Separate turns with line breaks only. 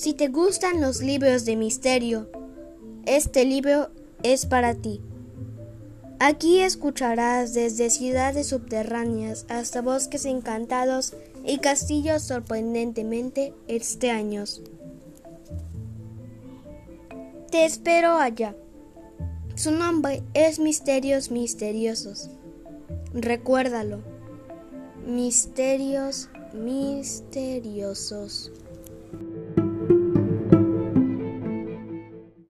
Si te gustan los libros de misterio, este libro es para ti. Aquí escucharás desde ciudades subterráneas hasta bosques encantados y castillos sorprendentemente extraños. Te espero allá. Su nombre es Misterios Misteriosos. Recuérdalo. Misterios misteriosos.